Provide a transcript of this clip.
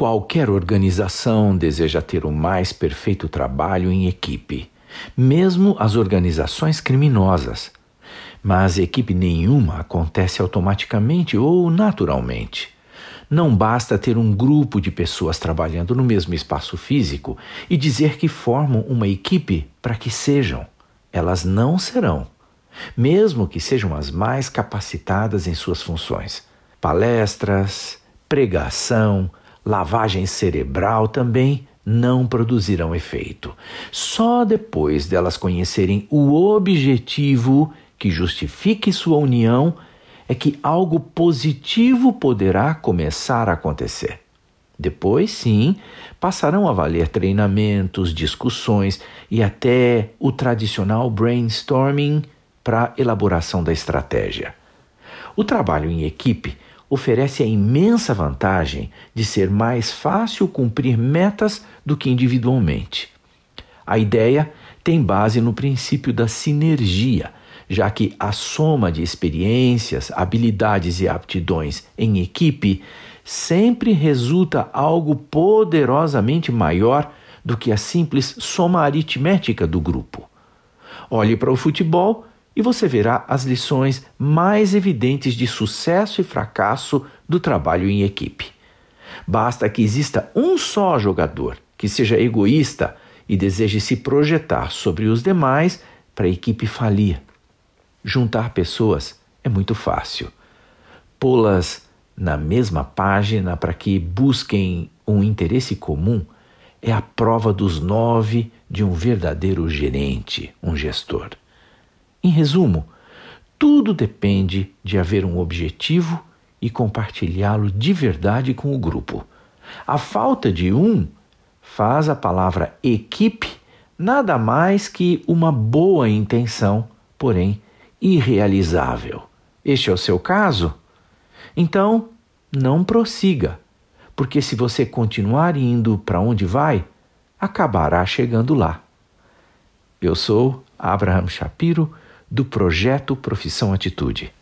Qualquer organização deseja ter o mais perfeito trabalho em equipe, mesmo as organizações criminosas. Mas equipe nenhuma acontece automaticamente ou naturalmente. Não basta ter um grupo de pessoas trabalhando no mesmo espaço físico e dizer que formam uma equipe para que sejam. Elas não serão, mesmo que sejam as mais capacitadas em suas funções. Palestras, pregação, lavagem cerebral também não produzirão efeito. Só depois delas conhecerem o objetivo que justifique sua união é que algo positivo poderá começar a acontecer. Depois, sim, passarão a valer treinamentos, discussões e até o tradicional brainstorming para elaboração da estratégia. O trabalho em equipe oferece a imensa vantagem de ser mais fácil cumprir metas do que individualmente. A ideia tem base no princípio da sinergia, já que a soma de experiências, habilidades e aptidões em equipe sempre resulta algo poderosamente maior do que a simples soma aritmética do grupo. Olhe para o futebol e você verá as lições mais evidentes de sucesso e fracasso do trabalho em equipe. Basta que exista um só jogador que seja egoísta e deseje se projetar sobre os demais para a equipe falir. Juntar pessoas é muito fácil. Pô-las na mesma página para que busquem um interesse comum é a prova dos nove de um verdadeiro gerente, um gestor. Em resumo, tudo depende de haver um objetivo e compartilhá-lo de verdade com o grupo. A falta de um faz a palavra equipe nada mais que uma boa intenção, porém irrealizável. Este é o seu caso? Então, não prossiga, porque se você continuar indo para onde vai, acabará chegando lá. Eu sou Abraham Shapiro do projeto Profissão Atitude.